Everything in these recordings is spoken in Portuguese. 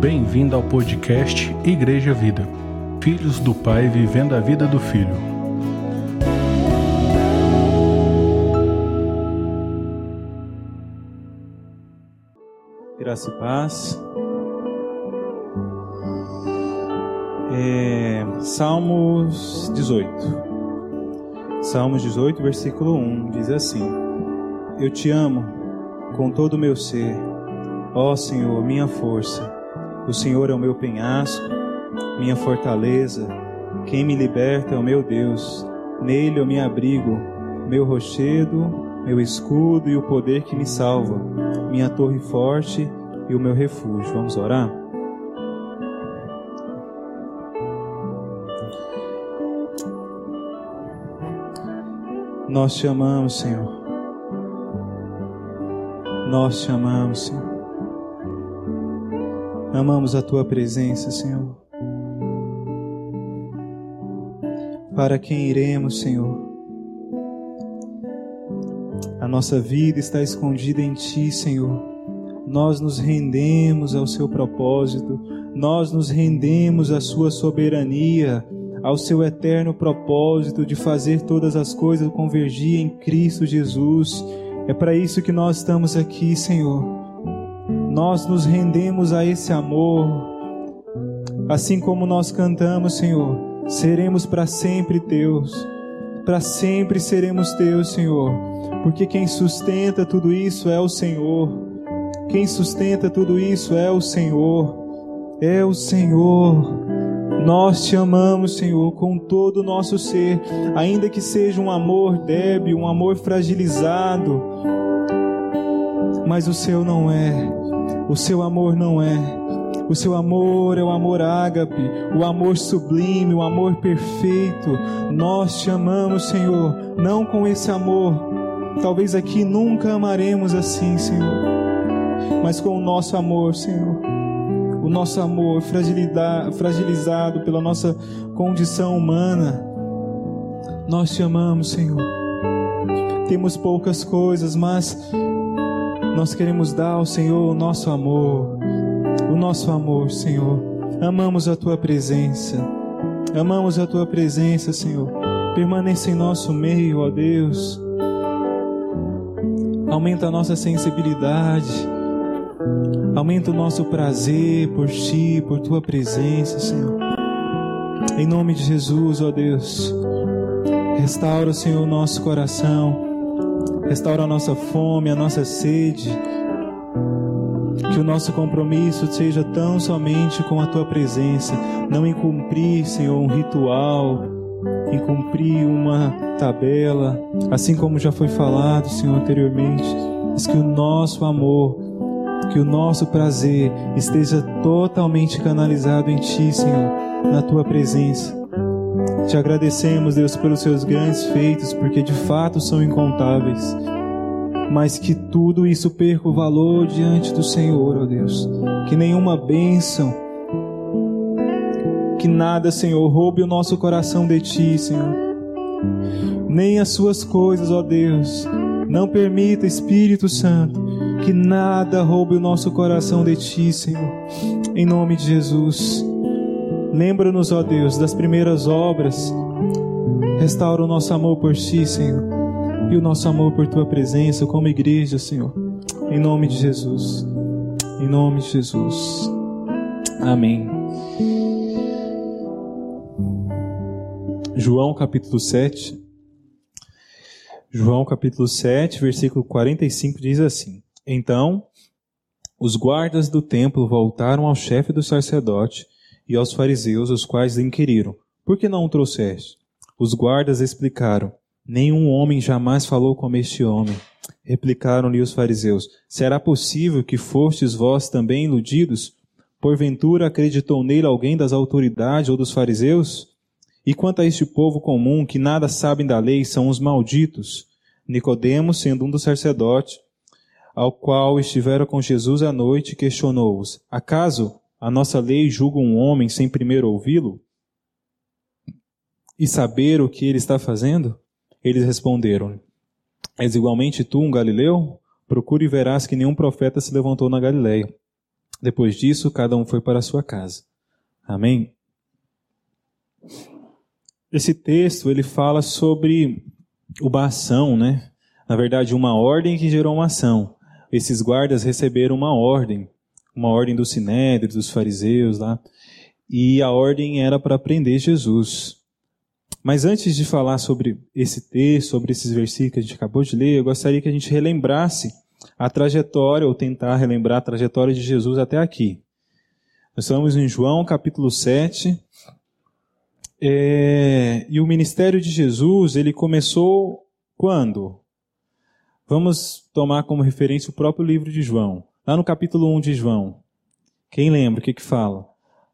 Bem-vindo ao podcast Igreja Vida. Filhos do Pai vivendo a vida do Filho. Graça e paz. É, Salmos 18. Salmos 18, versículo 1 diz assim: Eu te amo com todo o meu ser, ó Senhor, minha força. O Senhor é o meu penhasco, minha fortaleza. Quem me liberta é o meu Deus. Nele eu me abrigo, meu rochedo, meu escudo e o poder que me salva, minha torre forte e o meu refúgio. Vamos orar? Nós te amamos, Senhor. Nós te amamos, Senhor. Amamos a tua presença, Senhor. Para quem iremos, Senhor? A nossa vida está escondida em ti, Senhor. Nós nos rendemos ao seu propósito, nós nos rendemos à sua soberania, ao seu eterno propósito de fazer todas as coisas convergir em Cristo Jesus. É para isso que nós estamos aqui, Senhor nós nos rendemos a esse amor, assim como nós cantamos, Senhor, seremos para sempre teus, para sempre seremos teus, Senhor, porque quem sustenta tudo isso é o Senhor, quem sustenta tudo isso é o Senhor, é o Senhor. Nós te amamos, Senhor, com todo o nosso ser, ainda que seja um amor débil, um amor fragilizado, mas o seu não é. O seu amor não é. O seu amor é o amor ágape, o amor sublime, o amor perfeito. Nós te amamos, Senhor, não com esse amor. Talvez aqui nunca amaremos assim, Senhor, mas com o nosso amor, Senhor. O nosso amor fragilizado pela nossa condição humana. Nós te amamos, Senhor. Temos poucas coisas, mas nós queremos dar ao Senhor o nosso amor, o nosso amor, Senhor. Amamos a tua presença, amamos a tua presença, Senhor. Permaneça em nosso meio, ó Deus. Aumenta a nossa sensibilidade, aumenta o nosso prazer por ti, por tua presença, Senhor. Em nome de Jesus, ó Deus, restaura, Senhor, o nosso coração Restaura a nossa fome, a nossa sede. Que o nosso compromisso seja tão somente com a tua presença, não em cumprir, Senhor, um ritual, em cumprir uma tabela, assim como já foi falado, Senhor, anteriormente, mas que o nosso amor, que o nosso prazer esteja totalmente canalizado em Ti, Senhor, na Tua presença. Te agradecemos, Deus, pelos seus grandes feitos, porque de fato são incontáveis. Mas que tudo isso perca o valor diante do Senhor, ó Deus. Que nenhuma bênção, que nada, Senhor, roube o nosso coração de Ti, Senhor. Nem as Suas coisas, ó Deus. Não permita, Espírito Santo, que nada roube o nosso coração de Ti, Senhor. Em nome de Jesus. Lembra-nos, ó Deus, das primeiras obras. Restaura o nosso amor por Ti, Senhor. E o nosso amor por Tua presença como igreja, Senhor. Em nome de Jesus. Em nome de Jesus. Amém. João capítulo 7. João capítulo 7, versículo 45 diz assim: Então os guardas do templo voltaram ao chefe do sacerdote e aos fariseus, os quais inquiriram: Por que não o trouxeste? Os guardas explicaram: Nenhum homem jamais falou como este homem. Replicaram-lhe os fariseus: Será possível que fostes vós também iludidos? Porventura acreditou nele alguém das autoridades ou dos fariseus? E quanto a este povo comum que nada sabem da lei, são os malditos. Nicodemos, sendo um dos sacerdotes, ao qual estivera com Jesus à noite, questionou-os: Acaso a nossa lei julga um homem sem primeiro ouvi-lo e saber o que ele está fazendo? Eles responderam: És igualmente tu um galileu? Procure e verás que nenhum profeta se levantou na Galileia. Depois disso, cada um foi para a sua casa. Amém? Esse texto, ele fala sobre uma ação, né? Na verdade, uma ordem que gerou uma ação. Esses guardas receberam uma ordem, uma ordem do Sinédrio, dos fariseus lá, e a ordem era para prender Jesus. Mas antes de falar sobre esse texto, sobre esses versículos que a gente acabou de ler, eu gostaria que a gente relembrasse a trajetória, ou tentar relembrar a trajetória de Jesus até aqui. Nós estamos em João capítulo 7, é, e o ministério de Jesus, ele começou quando? Vamos tomar como referência o próprio livro de João. Lá no capítulo 1 de João. Quem lembra o que que fala?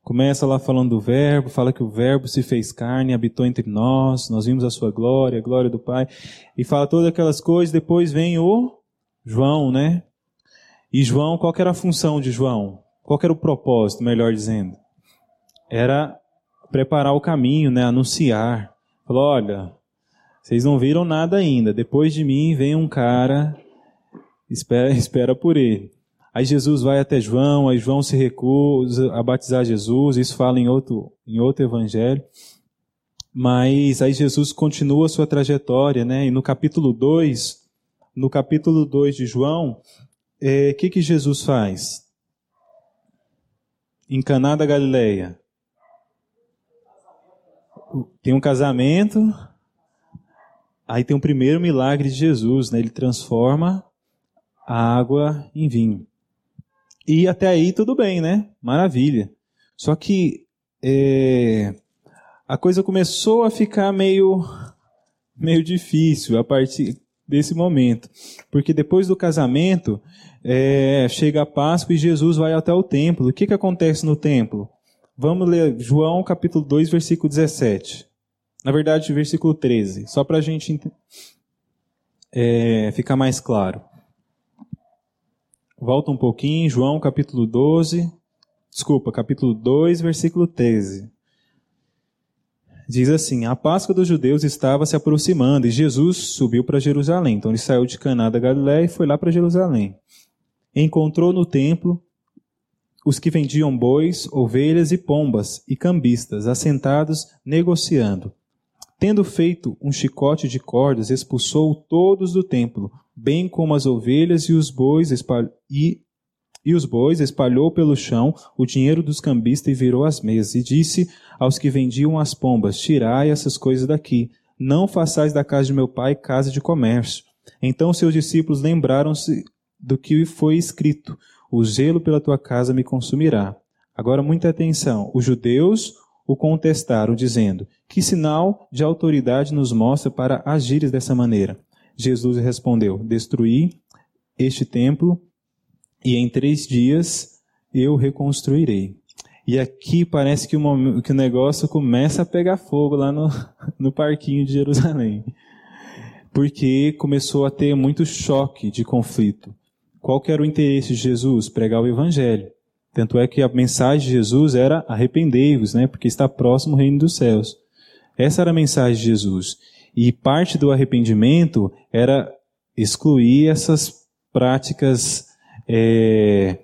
Começa lá falando do verbo, fala que o verbo se fez carne, habitou entre nós, nós vimos a sua glória, a glória do Pai, e fala todas aquelas coisas, depois vem o João, né? E João, qual era a função de João? Qual era o propósito, melhor dizendo? Era preparar o caminho, né? Anunciar. Falou, olha, vocês não viram nada ainda. Depois de mim vem um cara, espera, espera por ele. Aí Jesus vai até João, aí João se recusa a batizar Jesus, isso fala em outro, em outro evangelho. Mas aí Jesus continua a sua trajetória, né? E no capítulo 2, no capítulo 2 de João, o é, que, que Jesus faz? Em Caná da Galileia. Tem um casamento, Aí tem o primeiro milagre de Jesus, né? Ele transforma a água em vinho. E até aí tudo bem, né? Maravilha. Só que é, a coisa começou a ficar meio, meio difícil a partir desse momento. Porque depois do casamento, é, chega a Páscoa e Jesus vai até o templo. O que, que acontece no templo? Vamos ler João capítulo 2, versículo 17. Na verdade, versículo 13, só para a gente é, ficar mais claro. Volta um pouquinho, João capítulo 12, desculpa, capítulo 2, versículo 13. Diz assim: A Páscoa dos judeus estava se aproximando e Jesus subiu para Jerusalém. Então ele saiu de Caná da Galiléia e foi lá para Jerusalém. Encontrou no templo os que vendiam bois, ovelhas e pombas e cambistas, assentados negociando. Tendo feito um chicote de cordas, expulsou todos do templo, bem como as ovelhas e os bois, e, e os bois espalhou pelo chão o dinheiro dos cambistas e virou as mesas, e disse aos que vendiam as pombas: Tirai essas coisas daqui, não façais da casa de meu pai casa de comércio. Então seus discípulos lembraram-se do que foi escrito: O zelo pela tua casa me consumirá. Agora muita atenção. Os judeus o contestaram, dizendo: Que sinal de autoridade nos mostra para agires dessa maneira? Jesus respondeu: Destruí este templo e em três dias eu reconstruirei. E aqui parece que o, que o negócio começa a pegar fogo lá no, no parquinho de Jerusalém. Porque começou a ter muito choque de conflito. Qual que era o interesse de Jesus? Pregar o evangelho. Tanto é que a mensagem de Jesus era arrependei-vos, né? Porque está próximo o reino dos céus. Essa era a mensagem de Jesus. E parte do arrependimento era excluir essas práticas é,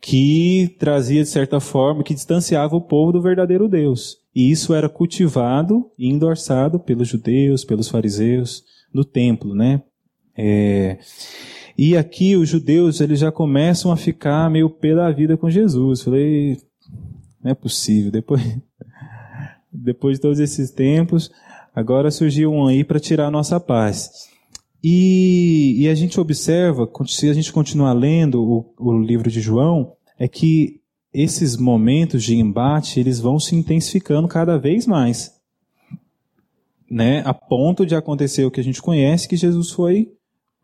que trazia de certa forma, que distanciava o povo do verdadeiro Deus. E isso era cultivado e endorçado pelos judeus, pelos fariseus, no templo, né? É, e aqui os judeus eles já começam a ficar meio pé da vida com Jesus. Falei, não é possível. Depois, depois de todos esses tempos, agora surgiu um aí para tirar a nossa paz. E, e, a gente observa, se a gente continuar lendo o, o livro de João, é que esses momentos de embate eles vão se intensificando cada vez mais, né? A ponto de acontecer o que a gente conhece, que Jesus foi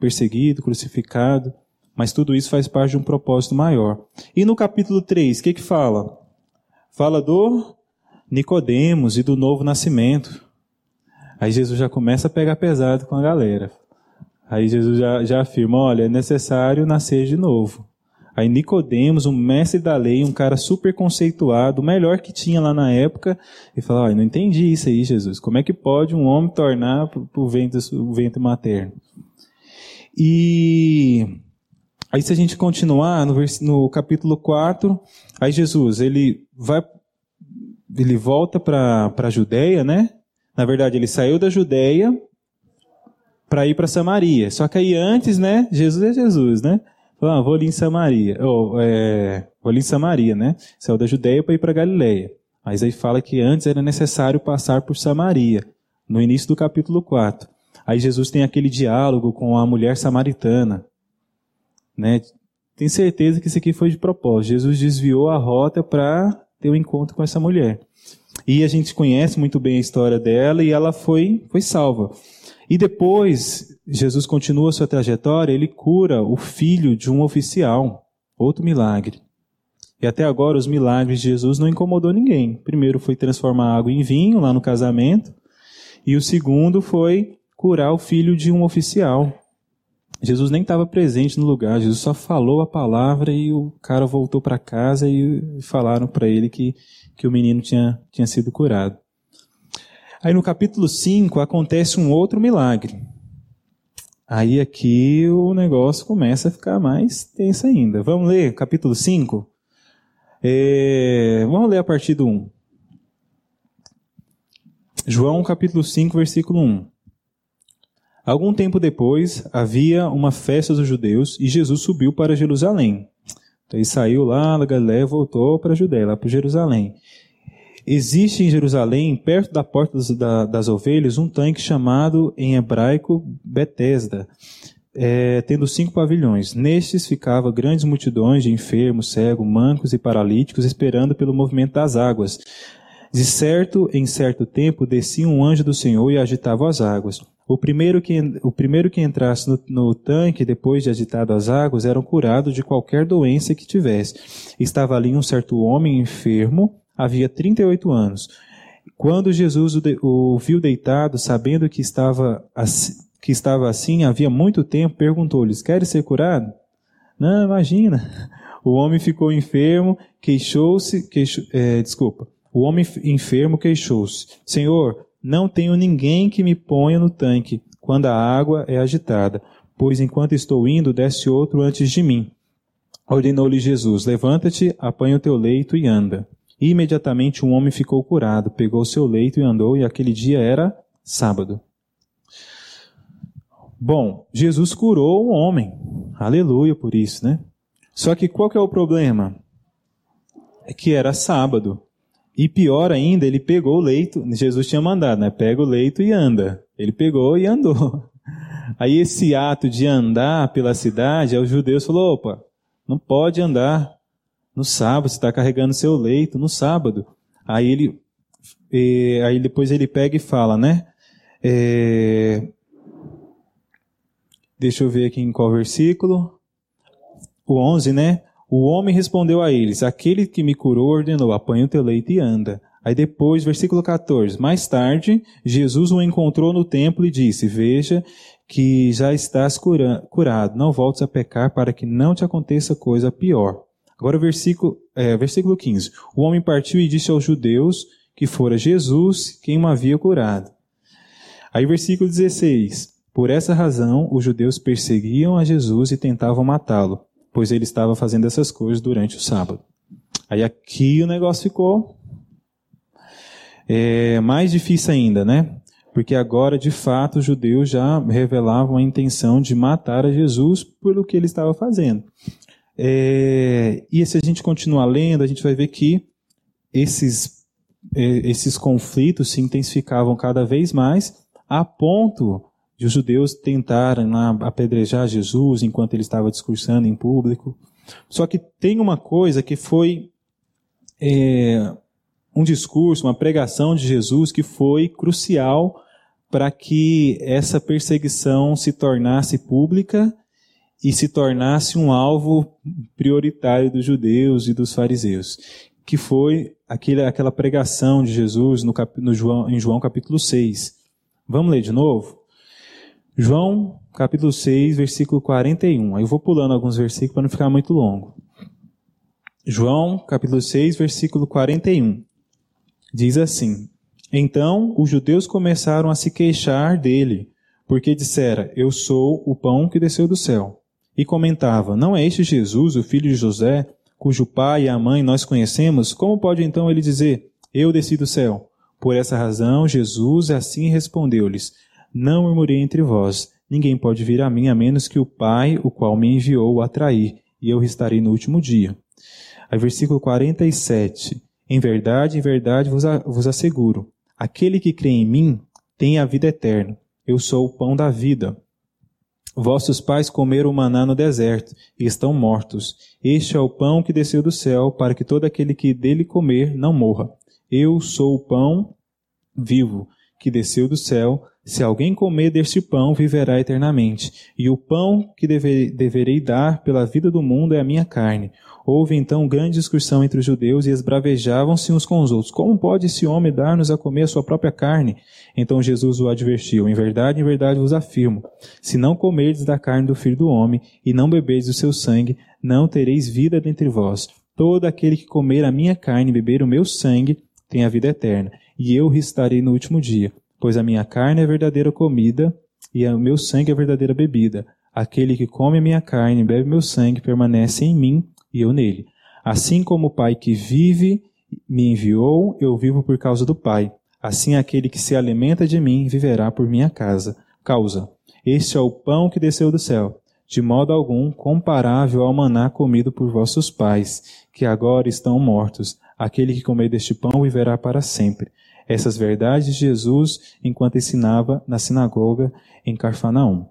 perseguido, crucificado, mas tudo isso faz parte de um propósito maior. E no capítulo 3, o que que fala? Fala do Nicodemos e do novo nascimento. Aí Jesus já começa a pegar pesado com a galera. Aí Jesus já, já afirma, olha, é necessário nascer de novo. Aí Nicodemos, um mestre da lei, um cara super conceituado, o melhor que tinha lá na época, e fala, olha, não entendi isso aí, Jesus. Como é que pode um homem tornar o ventre, o materno? E Aí se a gente continuar no, no capítulo 4, aí Jesus, ele vai ele volta para a Judéia, né? Na verdade, ele saiu da Judéia para ir para Samaria. Só que aí antes, né? Jesus é Jesus, né? Falou, ah, vou ali em Samaria. Oh, é, vou ali em Samaria, né? Saiu da Judéia para ir para Galiléia. Mas aí fala que antes era necessário passar por Samaria, no início do capítulo 4. Aí Jesus tem aquele diálogo com a mulher samaritana. Né? Tem certeza que isso aqui foi de propósito. Jesus desviou a rota para ter um encontro com essa mulher. E a gente conhece muito bem a história dela e ela foi, foi salva. E depois, Jesus continua sua trajetória, ele cura o filho de um oficial. Outro milagre. E até agora os milagres de Jesus não incomodou ninguém. Primeiro foi transformar água em vinho lá no casamento, e o segundo foi curar o filho de um oficial. Jesus nem estava presente no lugar, Jesus só falou a palavra e o cara voltou para casa e falaram para ele que, que o menino tinha, tinha sido curado. Aí no capítulo 5 acontece um outro milagre. Aí aqui o negócio começa a ficar mais tenso ainda. Vamos ler capítulo 5? É, vamos ler a partir do 1. João capítulo 5, versículo 1. Algum tempo depois, havia uma festa dos judeus e Jesus subiu para Jerusalém. Então ele saiu lá da Galiléia voltou para a Judéia, lá para Jerusalém. Existe em Jerusalém, perto da porta das, da, das ovelhas, um tanque chamado em hebraico Betesda, é, tendo cinco pavilhões. Nestes ficava grandes multidões de enfermos, cegos, mancos e paralíticos, esperando pelo movimento das águas. De certo em certo tempo descia um anjo do Senhor e agitava as águas. O primeiro que, o primeiro que entrasse no, no, tanque, depois de agitado as águas, era curado de qualquer doença que tivesse. Estava ali um certo homem enfermo, havia 38 anos. Quando Jesus o, de, o viu deitado, sabendo que estava, assim, que estava assim havia muito tempo, perguntou-lhes: Queres ser curado? Não, imagina. O homem ficou enfermo, queixou-se, queixou, é, desculpa, o homem enfermo queixou-se: Senhor, não tenho ninguém que me ponha no tanque quando a água é agitada, pois enquanto estou indo, desce outro antes de mim. Ordenou-lhe Jesus: Levanta-te, apanha o teu leito e anda. E imediatamente um homem ficou curado, pegou seu leito e andou, e aquele dia era sábado. Bom, Jesus curou o homem. Aleluia por isso, né? Só que qual que é o problema? É que era sábado. E pior ainda, ele pegou o leito, Jesus tinha mandado, né? Pega o leito e anda. Ele pegou e andou. Aí esse ato de andar pela cidade, aí os judeus falou, opa, não pode andar no sábado, você está carregando seu leito no sábado. Aí ele, e, aí depois ele pega e fala, né? É, deixa eu ver aqui em qual versículo. O 11, né? O homem respondeu a eles: Aquele que me curou ordenou: apanha o teu leito e anda. Aí depois, versículo 14: Mais tarde, Jesus o encontrou no templo e disse: Veja que já estás curado, não voltes a pecar para que não te aconteça coisa pior. Agora, versículo, é, versículo 15: O homem partiu e disse aos judeus que fora Jesus quem o havia curado. Aí, versículo 16: Por essa razão, os judeus perseguiam a Jesus e tentavam matá-lo pois ele estava fazendo essas coisas durante o sábado. Aí aqui o negócio ficou é, mais difícil ainda, né? Porque agora, de fato, os judeus já revelavam a intenção de matar a Jesus pelo que ele estava fazendo. É, e se a gente continuar lendo, a gente vai ver que esses, é, esses conflitos se intensificavam cada vez mais, a ponto de os judeus tentarem lá apedrejar Jesus enquanto ele estava discursando em público. Só que tem uma coisa que foi é, um discurso, uma pregação de Jesus que foi crucial para que essa perseguição se tornasse pública e se tornasse um alvo prioritário dos judeus e dos fariseus, que foi aquele, aquela pregação de Jesus no, no João, em João capítulo 6. Vamos ler de novo? João, capítulo 6, versículo 41. Aí eu vou pulando alguns versículos para não ficar muito longo. João, capítulo 6, versículo 41. Diz assim: Então os judeus começaram a se queixar dele, porque dissera: Eu sou o pão que desceu do céu. e comentava: Não é este Jesus, o filho de José, cujo pai e a mãe nós conhecemos? Como pode então ele dizer: Eu desci do céu? Por essa razão, Jesus assim respondeu-lhes: Não murmurei entre vós. Ninguém pode vir a mim a menos que o Pai, o qual me enviou, o atrair, e eu restarei no último dia. Aí, versículo 47. Em verdade, em verdade vos, vos asseguro: aquele que crê em mim tem a vida eterna. Eu sou o pão da vida. Vossos pais comeram maná no deserto e estão mortos. Este é o pão que desceu do céu, para que todo aquele que dele comer não morra. Eu sou o pão vivo que desceu do céu. Se alguém comer deste pão, viverá eternamente. E o pão que deve, deverei dar pela vida do mundo é a minha carne. Houve então grande discussão entre os judeus e esbravejavam-se uns com os outros. Como pode esse homem dar-nos a comer a sua própria carne? Então Jesus o advertiu: Em verdade, em verdade vos afirmo: se não comerdes da carne do filho do homem e não beberdes o seu sangue, não tereis vida dentre vós. Todo aquele que comer a minha carne e beber o meu sangue tem a vida eterna, e eu restarei no último dia. Pois a minha carne é verdadeira comida e o meu sangue é verdadeira bebida. Aquele que come a minha carne e bebe meu sangue permanece em mim e eu nele. Assim como o Pai que vive me enviou, eu vivo por causa do Pai. Assim aquele que se alimenta de mim viverá por minha casa. Causa. Este é o pão que desceu do céu, de modo algum comparável ao maná comido por vossos pais, que agora estão mortos. Aquele que comer deste pão viverá para sempre. Essas verdades de Jesus enquanto ensinava na sinagoga em Carfanaum.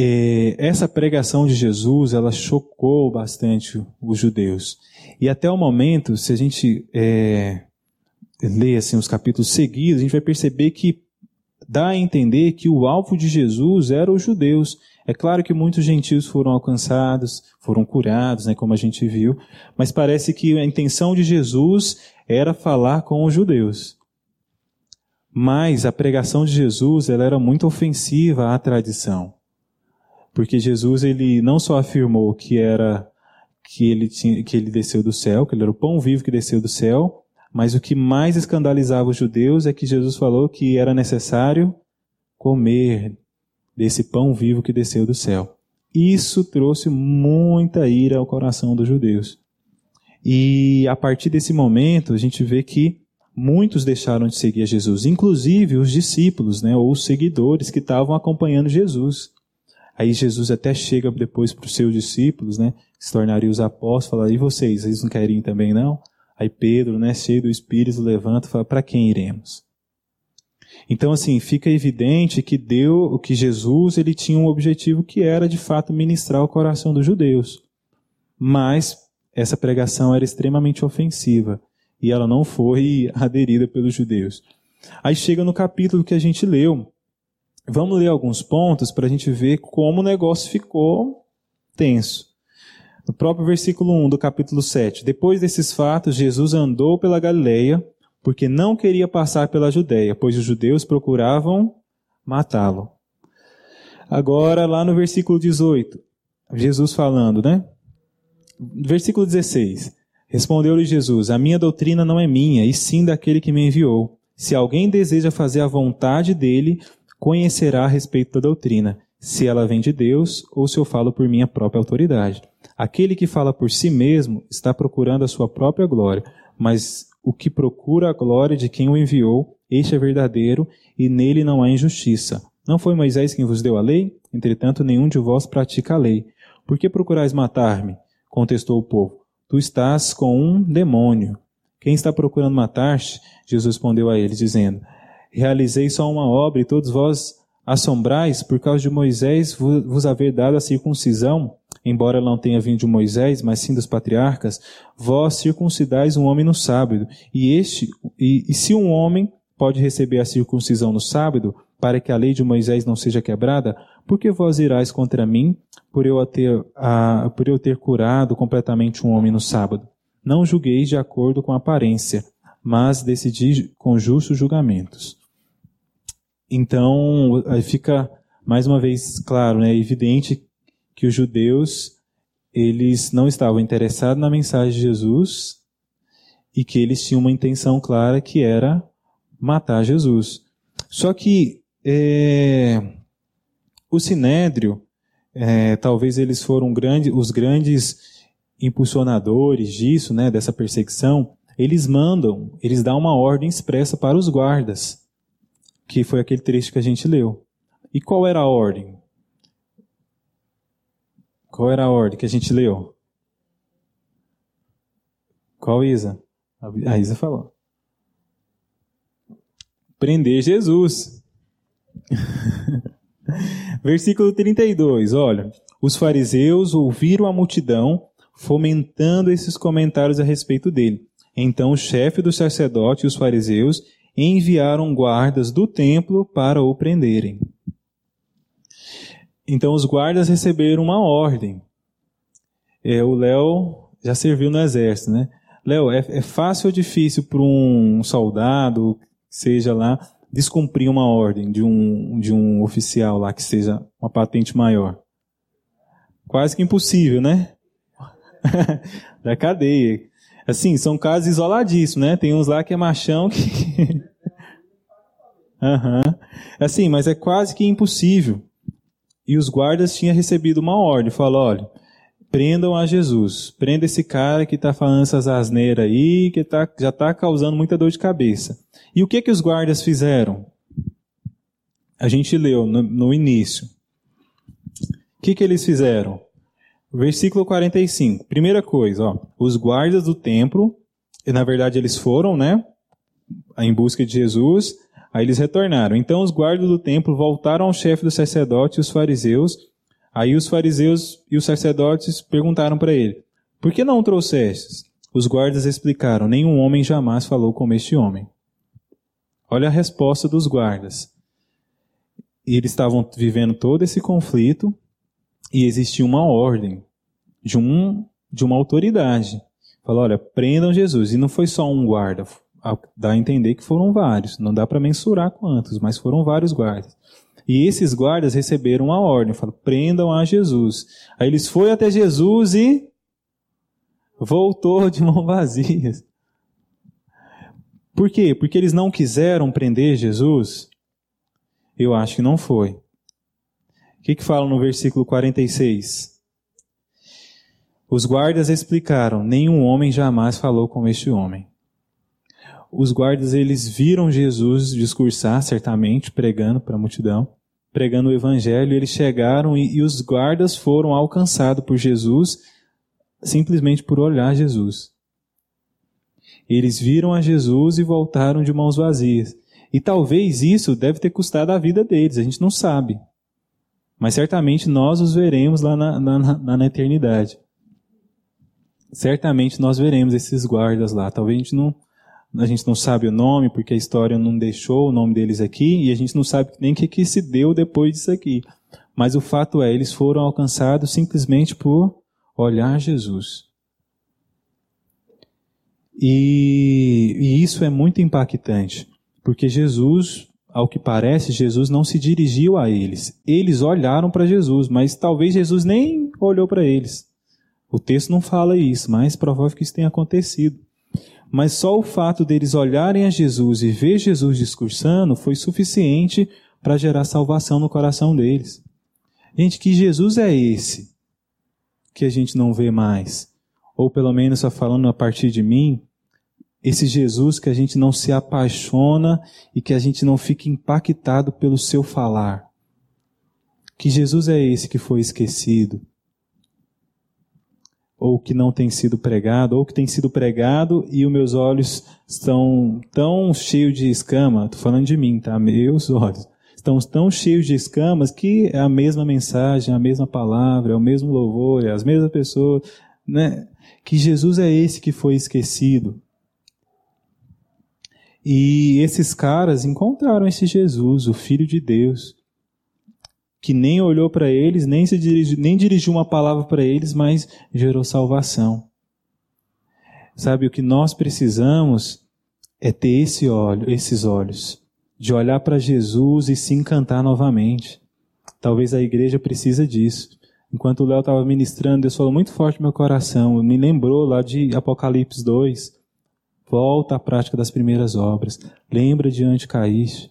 É, essa pregação de Jesus, ela chocou bastante os judeus. E até o momento, se a gente é, ler assim, os capítulos seguidos, a gente vai perceber que dá a entender que o alvo de Jesus era os judeus. É claro que muitos gentios foram alcançados, foram curados, né, como a gente viu, mas parece que a intenção de Jesus era falar com os judeus. Mas a pregação de Jesus ela era muito ofensiva à tradição. Porque Jesus ele não só afirmou que era que ele tinha, que ele desceu do céu, que ele era o pão vivo que desceu do céu, mas o que mais escandalizava os judeus é que Jesus falou que era necessário comer desse pão vivo que desceu do céu. Isso trouxe muita ira ao coração dos judeus. E a partir desse momento, a gente vê que muitos deixaram de seguir a Jesus, inclusive os discípulos, né, ou os seguidores que estavam acompanhando Jesus. Aí Jesus até chega depois para os seus discípulos, né? Se tornariam os apóstolos, fala, e vocês, vocês não querem também não? Aí Pedro, né, cheio do Espírito, levanta e fala, para quem iremos? Então, assim, fica evidente que deu, que Jesus, ele tinha um objetivo que era, de fato, ministrar o coração dos judeus. Mas essa pregação era extremamente ofensiva e ela não foi aderida pelos judeus. Aí chega no capítulo que a gente leu, Vamos ler alguns pontos para a gente ver como o negócio ficou tenso. No próprio versículo 1 do capítulo 7. Depois desses fatos, Jesus andou pela Galileia, porque não queria passar pela Judéia, pois os judeus procuravam matá-lo. Agora, lá no versículo 18, Jesus falando, né? Versículo 16. Respondeu-lhe Jesus: A minha doutrina não é minha, e sim daquele que me enviou. Se alguém deseja fazer a vontade dele, conhecerá a respeito da doutrina, se ela vem de Deus ou se eu falo por minha própria autoridade. Aquele que fala por si mesmo está procurando a sua própria glória, mas o que procura a glória de quem o enviou, este é verdadeiro e nele não há injustiça. Não foi Moisés quem vos deu a lei? Entretanto, nenhum de vós pratica a lei. Por que procurais matar-me? Contestou o povo. Tu estás com um demônio. Quem está procurando matar-te? Jesus respondeu a eles, dizendo: realizei só uma obra e todos vós assombrais por causa de Moisés vos haver dado a circuncisão, embora não tenha vindo de Moisés, mas sim dos patriarcas, vós circuncidais um homem no sábado. E este e, e se um homem pode receber a circuncisão no sábado, para que a lei de Moisés não seja quebrada, por que vós irais contra mim por eu ter, por eu ter curado completamente um homem no sábado? Não julgueis de acordo com a aparência, mas decidi com justos julgamentos. Então, fica mais uma vez claro, né, evidente que os judeus eles não estavam interessados na mensagem de Jesus e que eles tinham uma intenção clara que era matar Jesus. Só que é, O Sinédrio, é, talvez eles foram grande, os grandes impulsionadores disso, né, dessa perseguição. Eles mandam, eles dão uma ordem expressa para os guardas, que foi aquele trecho que a gente leu. E qual era a ordem? Qual era a ordem que a gente leu? Qual Isa? A Isa falou. Prender Jesus. Versículo 32, olha. Os fariseus ouviram a multidão fomentando esses comentários a respeito dele. Então o chefe do sacerdote e os fariseus enviaram guardas do templo para o prenderem. Então os guardas receberam uma ordem. É, o Léo já serviu no exército, né? Léo, é, é fácil ou difícil para um soldado, seja lá, descumprir uma ordem de um, de um oficial lá que seja uma patente maior? Quase que impossível, né? da cadeia. Assim, são casos isoladíssimos, né? Tem uns lá que é machão que. uhum. Assim, mas é quase que impossível. E os guardas tinham recebido uma ordem, falou, olha, prendam a Jesus. Prenda esse cara que está falando essas asneiras aí, que tá, já está causando muita dor de cabeça. E o que que os guardas fizeram? A gente leu no, no início. O que que eles fizeram? Versículo 45. Primeira coisa, ó, os guardas do templo, e na verdade eles foram, né, em busca de Jesus, aí eles retornaram. Então os guardas do templo voltaram ao chefe do sacerdote e os fariseus. Aí os fariseus e os sacerdotes perguntaram para ele: Por que não trouxestes? Os guardas explicaram: Nenhum homem jamais falou como este homem. Olha a resposta dos guardas. Eles estavam vivendo todo esse conflito e existia uma ordem de, um, de uma autoridade. Falou, olha, prendam Jesus. E não foi só um guarda. Dá a entender que foram vários. Não dá para mensurar quantos, mas foram vários guardas. E esses guardas receberam uma ordem. Falou, prendam a Jesus. Aí eles foram até Jesus e voltou de mão vazias. Por quê? Porque eles não quiseram prender Jesus? Eu acho que não foi. O que, que fala no versículo 46? Os guardas explicaram: nenhum homem jamais falou como este homem. Os guardas eles viram Jesus discursar certamente, pregando para a multidão, pregando o evangelho. Eles chegaram e, e os guardas foram alcançados por Jesus simplesmente por olhar Jesus. Eles viram a Jesus e voltaram de mãos vazias. E talvez isso deve ter custado a vida deles, a gente não sabe. Mas certamente nós os veremos lá na, na, na, eternidade. Certamente nós veremos esses guardas lá. Talvez a gente não, a gente não sabe o nome, porque a história não deixou o nome deles aqui, e a gente não sabe nem o que, que se deu depois disso aqui. Mas o fato é, eles foram alcançados simplesmente por olhar Jesus. E, e isso é muito impactante, porque Jesus, ao que parece, Jesus não se dirigiu a eles. Eles olharam para Jesus, mas talvez Jesus nem olhou para eles. O texto não fala isso, mas provável que isso tenha acontecido. Mas só o fato deles olharem a Jesus e ver Jesus discursando foi suficiente para gerar salvação no coração deles. Gente, que Jesus é esse que a gente não vê mais? Ou pelo menos só falando a partir de mim, esse Jesus que a gente não se apaixona e que a gente não fica impactado pelo seu falar. Que Jesus é esse que foi esquecido? Ou que não tem sido pregado, ou que tem sido pregado e os meus olhos estão tão cheios de escama, estou falando de mim, tá? Meus olhos estão tão cheios de escamas que é a mesma mensagem, a mesma palavra, é o mesmo louvor, é as mesmas pessoas, né? Que Jesus é esse que foi esquecido. E esses caras encontraram esse Jesus, o Filho de Deus, que nem olhou para eles, nem, se dirigiu, nem dirigiu uma palavra para eles, mas gerou salvação. Sabe, o que nós precisamos é ter esse olho, esses olhos, de olhar para Jesus e se encantar novamente. Talvez a igreja precisa disso. Enquanto o Léo estava ministrando, Deus falou muito forte no meu coração. Me lembrou lá de Apocalipse 2, Volta à prática das primeiras obras. Lembra de onde caíste.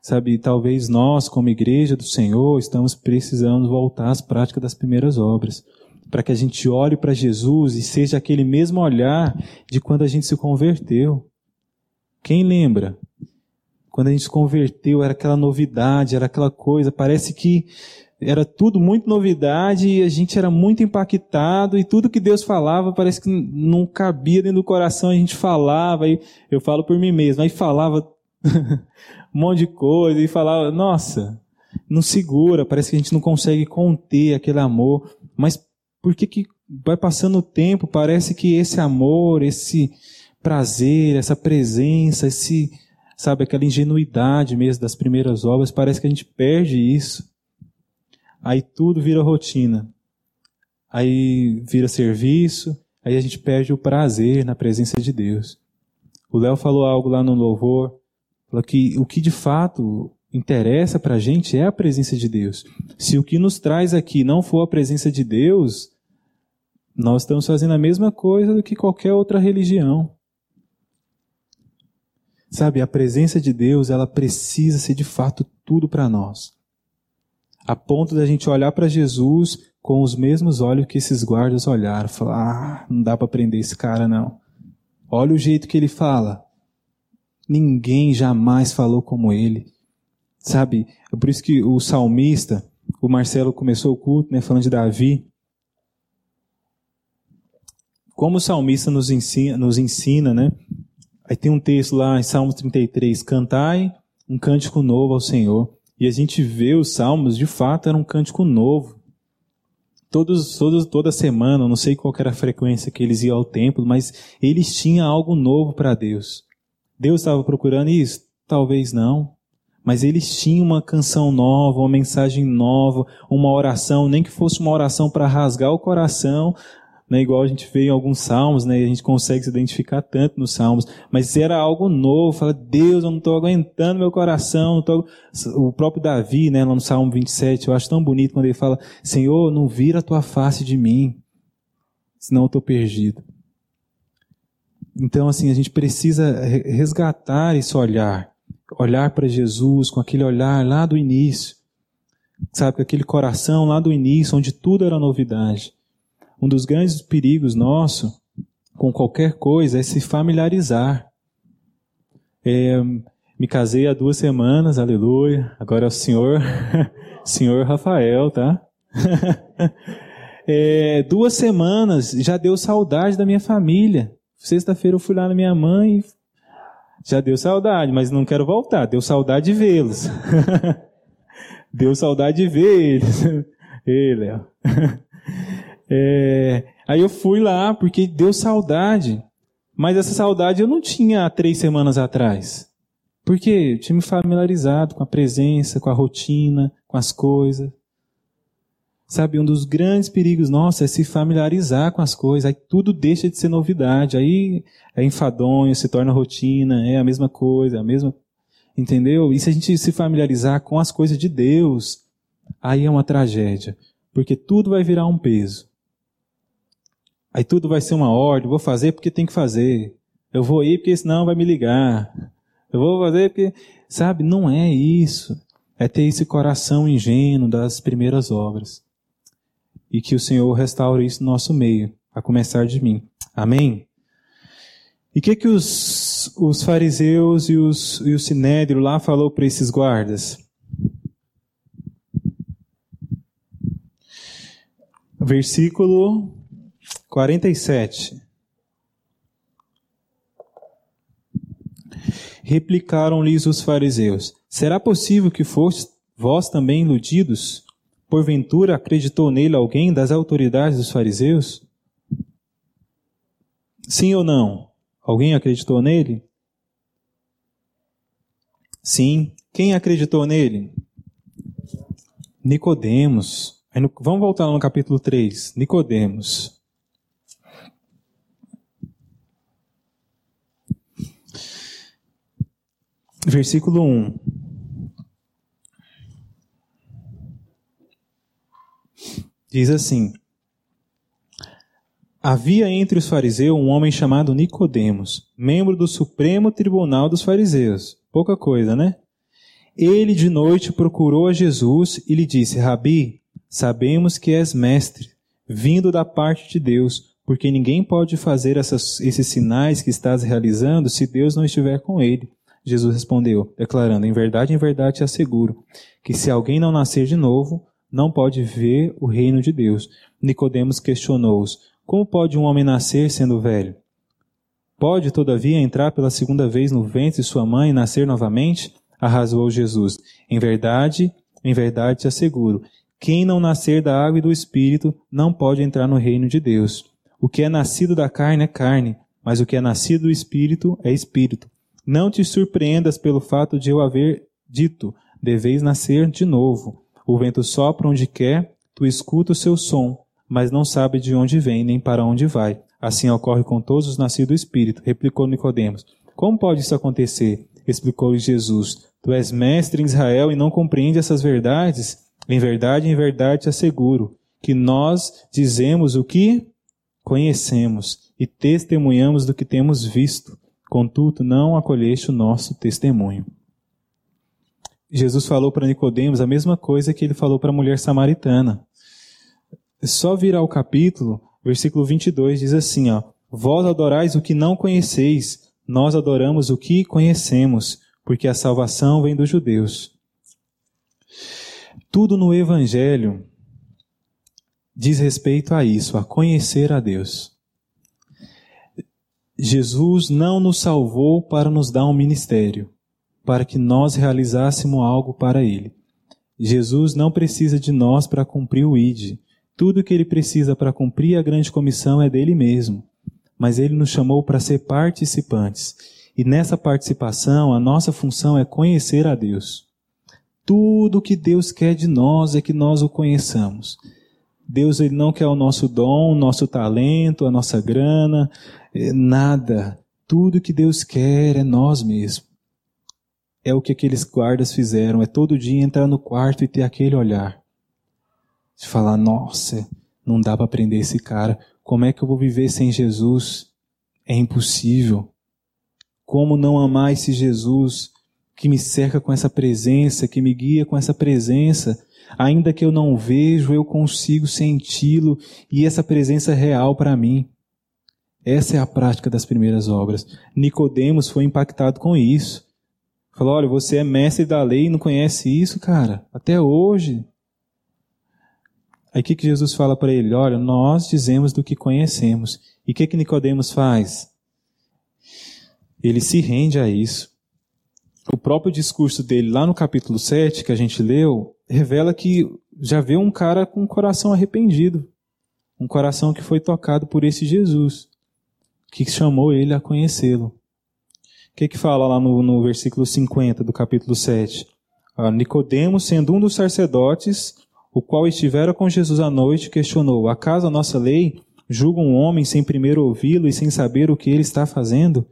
Sabe, talvez nós, como igreja do Senhor, estamos precisando voltar às práticas das primeiras obras. Para que a gente olhe para Jesus e seja aquele mesmo olhar de quando a gente se converteu. Quem lembra? Quando a gente se converteu, era aquela novidade, era aquela coisa, parece que era tudo muito novidade e a gente era muito impactado e tudo que Deus falava parece que não cabia dentro do coração, a gente falava, e eu falo por mim mesmo, aí falava um monte de coisa e falava, nossa, não segura, parece que a gente não consegue conter aquele amor. Mas por que que vai passando o tempo, parece que esse amor, esse prazer, essa presença, esse, sabe, aquela ingenuidade mesmo das primeiras obras, parece que a gente perde isso. Aí tudo vira rotina. Aí vira serviço, aí a gente perde o prazer na presença de Deus. O Léo falou algo lá no louvor, Falou que o que de fato interessa para a gente é a presença de Deus. Se o que nos traz aqui não for a presença de Deus, nós estamos fazendo a mesma coisa do que qualquer outra religião. Sabe, a presença de Deus, ela precisa ser de fato tudo para nós. A ponto da gente olhar para Jesus com os mesmos olhos que esses guardas olharam. Falar, ah, não dá para prender esse cara não. Olha o jeito que ele fala. Ninguém jamais falou como ele. Sabe? É por isso que o salmista, o Marcelo começou o culto, né, falando de Davi. Como o salmista nos ensina, nos ensina, né? Aí tem um texto lá em Salmos 33, cantai um cântico novo ao Senhor. E a gente vê os salmos, de fato, era um cântico novo. Todos, todos, toda semana, não sei qual era a frequência que eles iam ao templo, mas eles tinham algo novo para Deus. Deus estava procurando isso? Talvez não. Mas eles tinham uma canção nova, uma mensagem nova, uma oração, nem que fosse uma oração para rasgar o coração, né, igual a gente vê em alguns salmos, né, a gente consegue se identificar tanto nos salmos, mas era algo novo, fala, Deus, eu não estou aguentando meu coração, tô... o próprio Davi, né, lá no Salmo 27, eu acho tão bonito quando ele fala, Senhor, não vira a tua face de mim, senão eu estou perdido. Então, assim, a gente precisa resgatar esse olhar, olhar para Jesus com aquele olhar lá do início, sabe, com aquele coração lá do início, onde tudo era novidade. Um dos grandes perigos nosso com qualquer coisa é se familiarizar. É, me casei há duas semanas, aleluia. Agora é o senhor, senhor Rafael, tá? é, duas semanas já deu saudade da minha família. Sexta-feira eu fui lá na minha mãe, já deu saudade, mas não quero voltar. Deu saudade de vê-los. deu saudade de ver eles. Ei, Léo. É, aí eu fui lá porque deu saudade. Mas essa saudade eu não tinha há três semanas atrás. Porque eu tinha me familiarizado com a presença, com a rotina, com as coisas. Sabe, um dos grandes perigos nossos é se familiarizar com as coisas, aí tudo deixa de ser novidade, aí é enfadonho, se torna rotina, é a mesma coisa, a mesma. Entendeu? E se a gente se familiarizar com as coisas de Deus, aí é uma tragédia, porque tudo vai virar um peso. Aí tudo vai ser uma ordem, vou fazer porque tem que fazer. Eu vou ir porque senão vai me ligar. Eu vou fazer porque, sabe, não é isso. É ter esse coração ingênuo das primeiras obras e que o Senhor restaure isso no nosso meio, a começar de mim. Amém? E o que, que os, os fariseus e, os, e o sinédrio lá falou para esses guardas? Versículo 47. Replicaram-lhes os fariseus: Será possível que foste vós também iludidos? Porventura acreditou nele alguém das autoridades dos fariseus? Sim ou não? Alguém acreditou nele? Sim. Quem acreditou nele? Nicodemos. Vamos voltar no capítulo 3. Nicodemos. Versículo 1. Diz assim: Havia entre os fariseus um homem chamado Nicodemos, membro do Supremo Tribunal dos Fariseus. Pouca coisa, né? Ele de noite procurou a Jesus e lhe disse: Rabi, sabemos que és mestre, vindo da parte de Deus, porque ninguém pode fazer essas, esses sinais que estás realizando se Deus não estiver com ele. Jesus respondeu, declarando: Em verdade, em verdade te asseguro que se alguém não nascer de novo, não pode ver o reino de Deus. Nicodemos questionou-os: Como pode um homem nascer sendo velho? Pode, todavia, entrar pela segunda vez no ventre de sua mãe e nascer novamente? Arrasou Jesus. Em verdade, em verdade te asseguro: quem não nascer da água e do espírito não pode entrar no reino de Deus. O que é nascido da carne é carne, mas o que é nascido do espírito é espírito. Não te surpreendas pelo fato de eu haver dito: deveis nascer de novo. O vento sopra onde quer, tu escuta o seu som, mas não sabe de onde vem nem para onde vai. Assim ocorre com todos os nascidos do Espírito, replicou Nicodemos. Como pode isso acontecer? Explicou-lhe Jesus. Tu és mestre em Israel e não compreende essas verdades? Em verdade, em verdade te asseguro que nós dizemos o que conhecemos e testemunhamos do que temos visto. Contudo, não acolheste o nosso testemunho. Jesus falou para Nicodemos a mesma coisa que ele falou para a mulher samaritana. Só virar o capítulo, versículo 22 diz assim, ó: Vós adorais o que não conheceis, nós adoramos o que conhecemos, porque a salvação vem dos judeus. Tudo no evangelho diz respeito a isso, a conhecer a Deus. Jesus não nos salvou para nos dar um ministério para que nós realizássemos algo para Ele. Jesus não precisa de nós para cumprir o ID. Tudo que ele precisa para cumprir a grande comissão é dele mesmo. Mas ele nos chamou para ser participantes. E nessa participação, a nossa função é conhecer a Deus. Tudo que Deus quer de nós é que nós o conheçamos. Deus ele não quer o nosso dom, o nosso talento, a nossa grana, nada. Tudo que Deus quer é nós mesmos é o que aqueles guardas fizeram, é todo dia entrar no quarto e ter aquele olhar. De falar, nossa, não dá para prender esse cara. Como é que eu vou viver sem Jesus? É impossível. Como não amar esse Jesus que me cerca com essa presença, que me guia com essa presença? Ainda que eu não vejo, eu consigo senti-lo e essa presença é real para mim. Essa é a prática das primeiras obras. Nicodemos foi impactado com isso. Falou: olha, você é mestre da lei e não conhece isso, cara, até hoje. Aí o que, que Jesus fala para ele? Olha, nós dizemos do que conhecemos. E o que, que Nicodemos faz? Ele se rende a isso. O próprio discurso dele, lá no capítulo 7, que a gente leu, revela que já vê um cara com um coração arrependido. Um coração que foi tocado por esse Jesus, que chamou ele a conhecê-lo. O que, que fala lá no, no versículo 50 do capítulo 7? Ah, Nicodemos, sendo um dos sacerdotes, o qual estivera com Jesus à noite, questionou: Acaso a nossa lei julga um homem sem primeiro ouvi-lo e sem saber o que ele está fazendo?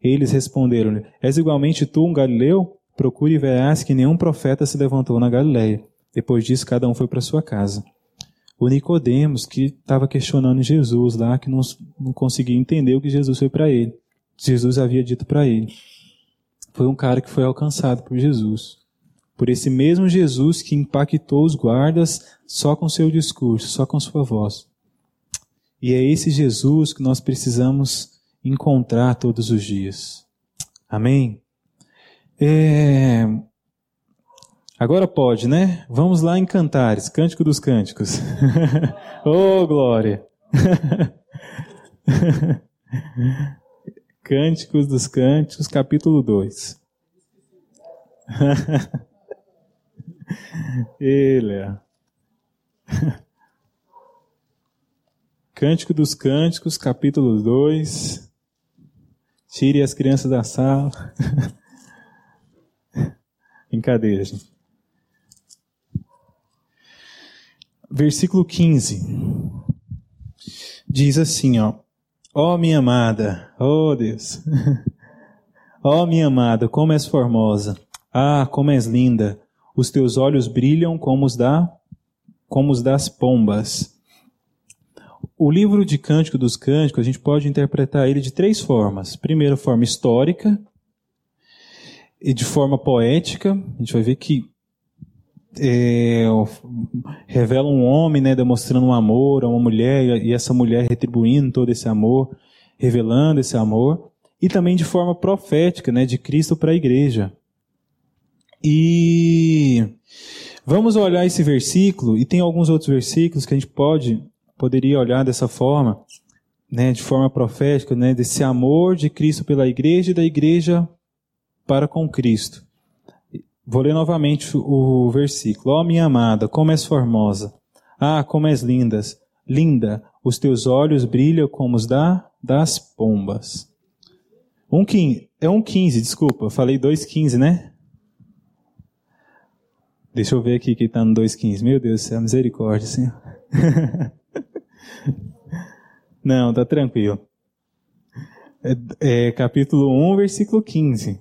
Eles responderam-lhe: És igualmente tu um galileu? Procure e verás que nenhum profeta se levantou na Galiléia. Depois disso, cada um foi para sua casa. O Nicodemos, que estava questionando Jesus lá, que não, não conseguia entender o que Jesus foi para ele. Jesus havia dito para ele. Foi um cara que foi alcançado por Jesus. Por esse mesmo Jesus que impactou os guardas só com seu discurso, só com sua voz. E é esse Jesus que nós precisamos encontrar todos os dias. Amém? É... Agora pode, né? Vamos lá em Cantares, Cântico dos Cânticos. oh, glória! Cânticos dos Cânticos, capítulo 2. Ele é. Cântico dos Cânticos, capítulo 2. Tire as crianças da sala. Brincadeira, gente. Versículo 15. Diz assim, ó. Ó oh, minha amada, oh Deus. Ó oh, minha amada, como és formosa. Ah, como és linda. Os teus olhos brilham como os da como os das pombas. O livro de Cântico dos Cânticos, a gente pode interpretar ele de três formas. Primeira forma histórica, e de forma poética, a gente vai ver que é, revela um homem, né, demonstrando um amor a uma mulher e essa mulher retribuindo todo esse amor, revelando esse amor, e também de forma profética, né, de Cristo para a igreja. E vamos olhar esse versículo e tem alguns outros versículos que a gente pode poderia olhar dessa forma, né, de forma profética, né, desse amor de Cristo pela igreja e da igreja para com Cristo. Vou ler novamente o versículo. Ó oh, minha amada, como és formosa. Ah, como és lindas. Linda, os teus olhos brilham como os da, das pombas. Um quinze, é um 15, desculpa, falei 2,15, né? Deixa eu ver aqui que está no 2,15. Meu Deus do céu, misericórdia, Senhor. Não, tá tranquilo. É, é, capítulo 1, versículo 15.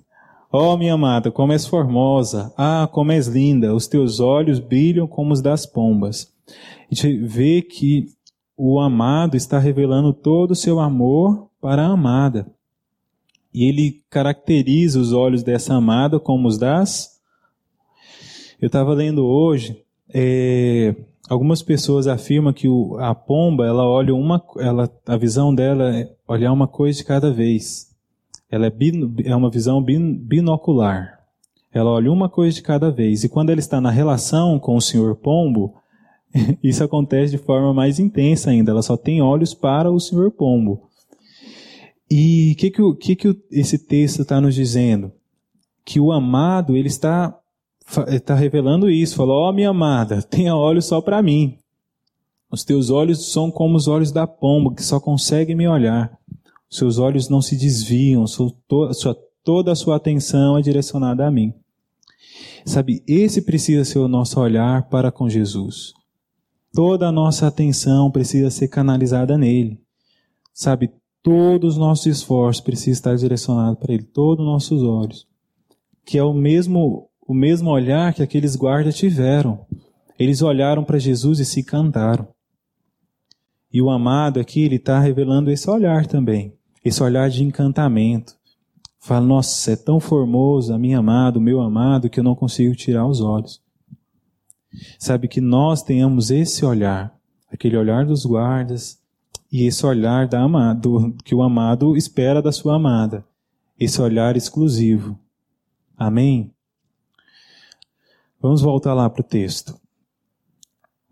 Ó oh, minha amada, como és formosa, ah, como és linda, os teus olhos brilham como os das pombas. A gente vê que o amado está revelando todo o seu amor para a amada. E ele caracteriza os olhos dessa amada como os das. Eu estava lendo hoje, é, algumas pessoas afirmam que o, a pomba, ela olha uma, ela, a visão dela é olhar uma coisa de cada vez. Ela é, bin, é uma visão bin, binocular. Ela olha uma coisa de cada vez. E quando ela está na relação com o senhor pombo, isso acontece de forma mais intensa ainda. Ela só tem olhos para o senhor pombo. E o que, que, que, que esse texto está nos dizendo? Que o amado, ele está, está revelando isso. Falou, ó oh, minha amada, tenha olhos só para mim. Os teus olhos são como os olhos da pomba, que só consegue me olhar. Seus olhos não se desviam, toda a sua atenção é direcionada a mim. Sabe, esse precisa ser o nosso olhar para com Jesus. Toda a nossa atenção precisa ser canalizada nele. Sabe, todos os nossos esforços precisam estar direcionados para ele, todos os nossos olhos. Que é o mesmo, o mesmo olhar que aqueles guardas tiveram. Eles olharam para Jesus e se cantaram. E o amado aqui, ele está revelando esse olhar também esse olhar de encantamento. Fala, nossa, é tão formoso, a minha amada, o meu amado, que eu não consigo tirar os olhos. Sabe que nós tenhamos esse olhar, aquele olhar dos guardas, e esse olhar da amado, que o amado espera da sua amada, esse olhar exclusivo. Amém? Vamos voltar lá para o texto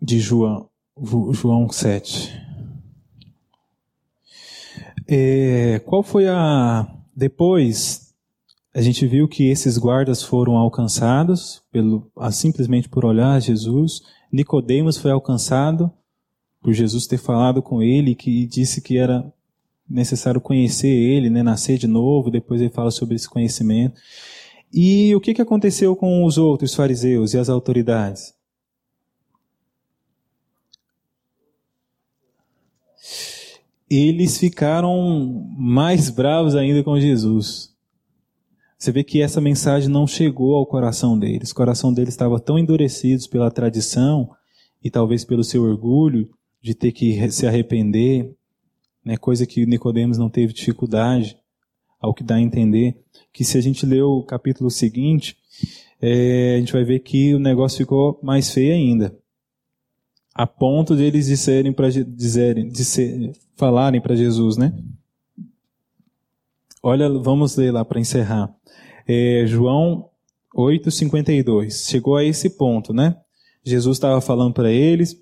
de João, João 7. É, qual foi a. Depois, a gente viu que esses guardas foram alcançados pelo, simplesmente por olhar Jesus. Nicodemos foi alcançado por Jesus ter falado com ele que disse que era necessário conhecer ele, né, nascer de novo. Depois ele fala sobre esse conhecimento. E o que, que aconteceu com os outros fariseus e as autoridades? Eles ficaram mais bravos ainda com Jesus. Você vê que essa mensagem não chegou ao coração deles. O coração deles estava tão endurecido pela tradição e talvez pelo seu orgulho de ter que se arrepender, né, coisa que Nicodemos não teve dificuldade, ao que dá a entender, que se a gente ler o capítulo seguinte, é, a gente vai ver que o negócio ficou mais feio ainda. A ponto de eles disserem para dizerem, dizer, falarem para Jesus, né? Olha, vamos ler lá para encerrar. É, João 8:52. Chegou a esse ponto, né? Jesus estava falando para eles.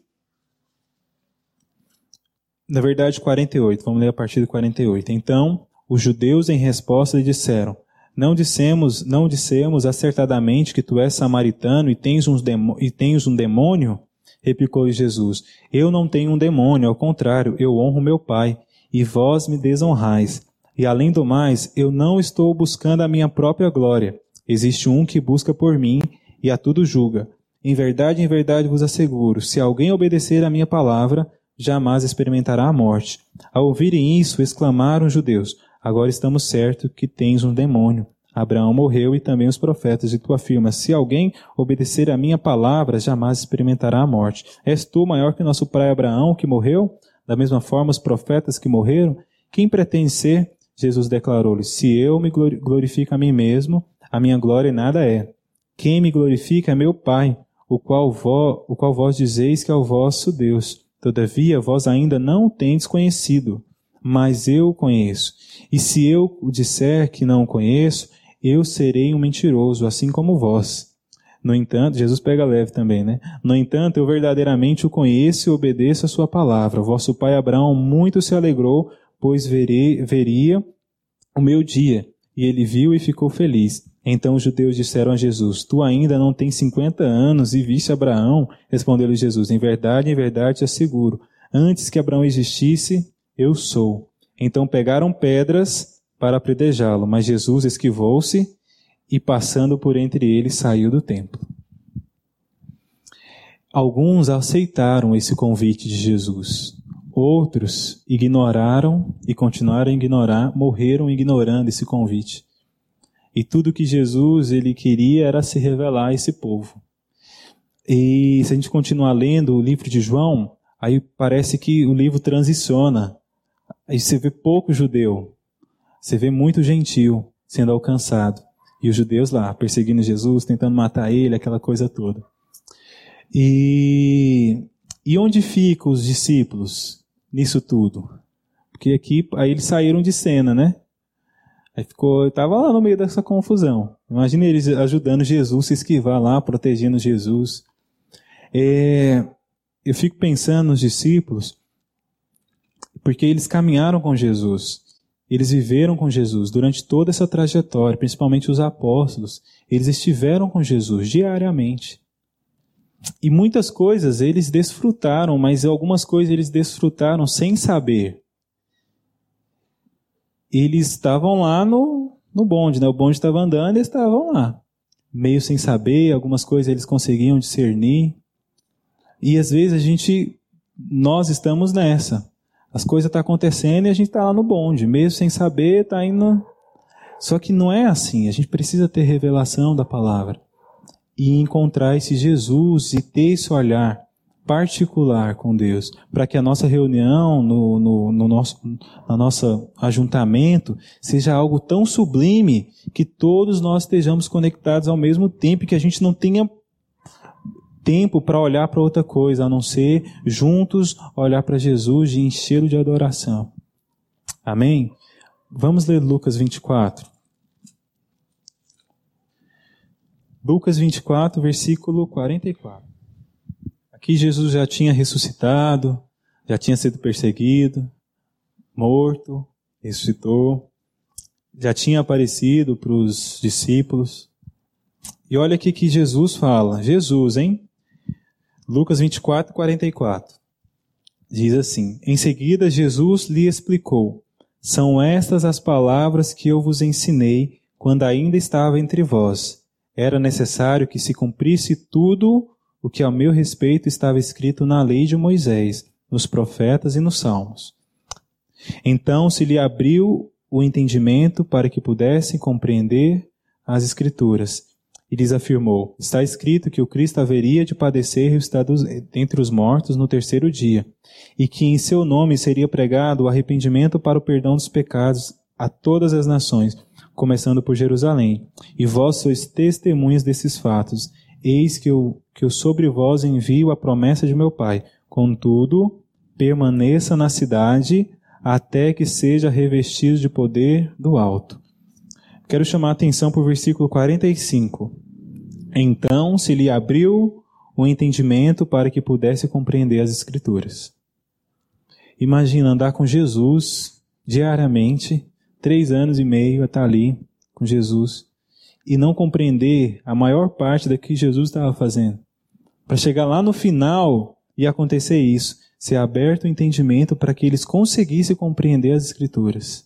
Na verdade, 48. Vamos ler a partir do 48. Então, os judeus em resposta lhe disseram: Não dissemos, não dissemos acertadamente que tu és samaritano e tens, e um demônio? Replicou Jesus: Eu não tenho um demônio, ao contrário, eu honro meu Pai, e vós me desonrais. E além do mais, eu não estou buscando a minha própria glória. Existe um que busca por mim e a tudo julga. Em verdade, em verdade vos asseguro: se alguém obedecer à minha palavra, jamais experimentará a morte. Ao ouvirem isso, exclamaram os judeus: Agora estamos certos que tens um demônio. Abraão morreu e também os profetas, e tu afirmas: Se alguém obedecer a minha palavra, jamais experimentará a morte. És tu maior que nosso pai Abraão, que morreu? Da mesma forma, os profetas que morreram? Quem pretende ser? Jesus declarou-lhe: Se eu me glorifico a mim mesmo, a minha glória nada é. Quem me glorifica é meu Pai, o qual, vo, o qual vós dizeis que é o vosso Deus. Todavia, vós ainda não o tendes conhecido, mas eu o conheço. E se eu disser que não o conheço, eu serei um mentiroso, assim como vós. No entanto, Jesus pega leve também, né? No entanto, eu verdadeiramente o conheço e obedeço a sua palavra. Vosso pai Abraão muito se alegrou, pois verei, veria o meu dia. E ele viu e ficou feliz. Então os judeus disseram a Jesus: Tu ainda não tens cinquenta anos e viste Abraão? Respondeu-lhe Jesus: Em verdade, em verdade te asseguro, antes que Abraão existisse, eu sou. Então pegaram pedras para apredejá-lo, mas Jesus esquivou-se e, passando por entre eles, saiu do templo. Alguns aceitaram esse convite de Jesus. Outros ignoraram e continuaram a ignorar, morreram ignorando esse convite. E tudo que Jesus ele queria era se revelar a esse povo. E se a gente continuar lendo o livro de João, aí parece que o livro transiciona. Aí você vê pouco judeu, você vê muito gentil sendo alcançado. E os judeus lá, perseguindo Jesus, tentando matar ele, aquela coisa toda. E, e onde ficam os discípulos nisso tudo? Porque aqui, aí eles saíram de cena, né? Aí ficou, estava lá no meio dessa confusão. Imagina eles ajudando Jesus, se esquivar lá, protegendo Jesus. É, eu fico pensando nos discípulos, porque eles caminharam com Jesus. Eles viveram com Jesus durante toda essa trajetória, principalmente os apóstolos. Eles estiveram com Jesus diariamente. E muitas coisas eles desfrutaram, mas algumas coisas eles desfrutaram sem saber. Eles estavam lá no, no bonde, né? O bonde estava andando e estavam lá. Meio sem saber, algumas coisas eles conseguiam discernir. E às vezes a gente, nós estamos nessa. As coisas estão tá acontecendo e a gente está lá no bonde, mesmo sem saber, está indo. Só que não é assim. A gente precisa ter revelação da palavra e encontrar esse Jesus e ter esse olhar particular com Deus, para que a nossa reunião, no, no, no nosso no nosso ajuntamento, seja algo tão sublime que todos nós estejamos conectados ao mesmo tempo, que a gente não tenha tempo para olhar para outra coisa, a não ser juntos olhar para Jesus e enchê-lo de adoração. Amém? Vamos ler Lucas 24. Lucas 24, versículo 44. Aqui Jesus já tinha ressuscitado, já tinha sido perseguido, morto, ressuscitou, já tinha aparecido para os discípulos. E olha aqui que Jesus fala, Jesus, hein? Lucas 24, 44. Diz assim: Em seguida, Jesus lhe explicou: São estas as palavras que eu vos ensinei quando ainda estava entre vós. Era necessário que se cumprisse tudo o que ao meu respeito estava escrito na lei de Moisés, nos profetas e nos salmos. Então se lhe abriu o entendimento para que pudesse compreender as Escrituras e lhes afirmou: Está escrito que o Cristo haveria de padecer e estar entre os mortos no terceiro dia, e que em seu nome seria pregado o arrependimento para o perdão dos pecados a todas as nações, começando por Jerusalém. E vós sois testemunhas desses fatos. Eis que eu, que eu sobre vós envio a promessa de meu Pai. Contudo, permaneça na cidade até que seja revestido de poder do alto. Quero chamar a atenção para o versículo 45. Então se lhe abriu o entendimento para que pudesse compreender as Escrituras. Imagina andar com Jesus diariamente, três anos e meio a estar ali com Jesus, e não compreender a maior parte do que Jesus estava fazendo. Para chegar lá no final e acontecer isso, ser aberto o entendimento para que eles conseguissem compreender as Escrituras.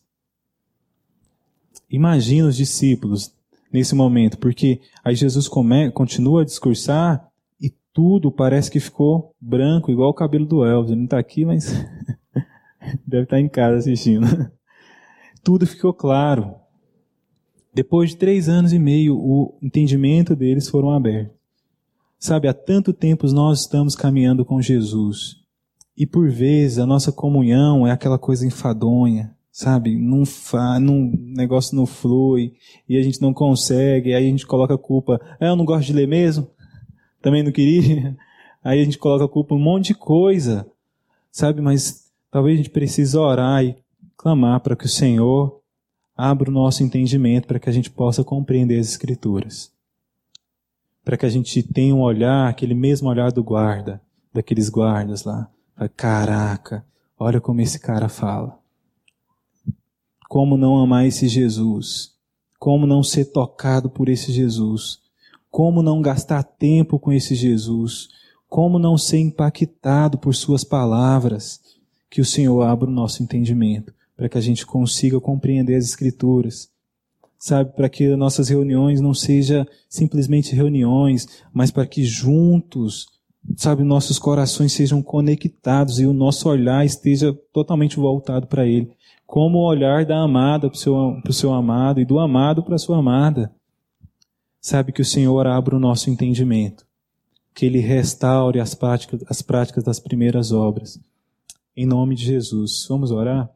Imagina os discípulos nesse momento, porque aí Jesus come, continua a discursar e tudo parece que ficou branco, igual o cabelo do Elvis. Ele não está aqui, mas deve estar tá em casa assistindo. tudo ficou claro. Depois de três anos e meio, o entendimento deles foram abertos. Sabe, há tanto tempo nós estamos caminhando com Jesus. E por vezes a nossa comunhão é aquela coisa enfadonha, sabe? Não fa, não, negócio não flui e a gente não consegue, aí a gente coloca a culpa. É, eu não gosto de ler mesmo? Também não queria? Aí a gente coloca a culpa em um monte de coisa, sabe? Mas talvez a gente precise orar e clamar para que o Senhor abra o nosso entendimento para que a gente possa compreender as Escrituras. Para que a gente tenha um olhar, aquele mesmo olhar do guarda, daqueles guardas lá. Caraca, olha como esse cara fala. Como não amar esse Jesus? Como não ser tocado por esse Jesus? Como não gastar tempo com esse Jesus? Como não ser impactado por Suas palavras? Que o Senhor abra o nosso entendimento, para que a gente consiga compreender as Escrituras. Sabe, para que nossas reuniões não sejam simplesmente reuniões, mas para que juntos, sabe, nossos corações sejam conectados e o nosso olhar esteja totalmente voltado para Ele como o olhar da amada para o seu, seu amado e do amado para a sua amada. Sabe que o Senhor abra o nosso entendimento, que Ele restaure as práticas, as práticas das primeiras obras. Em nome de Jesus. Vamos orar?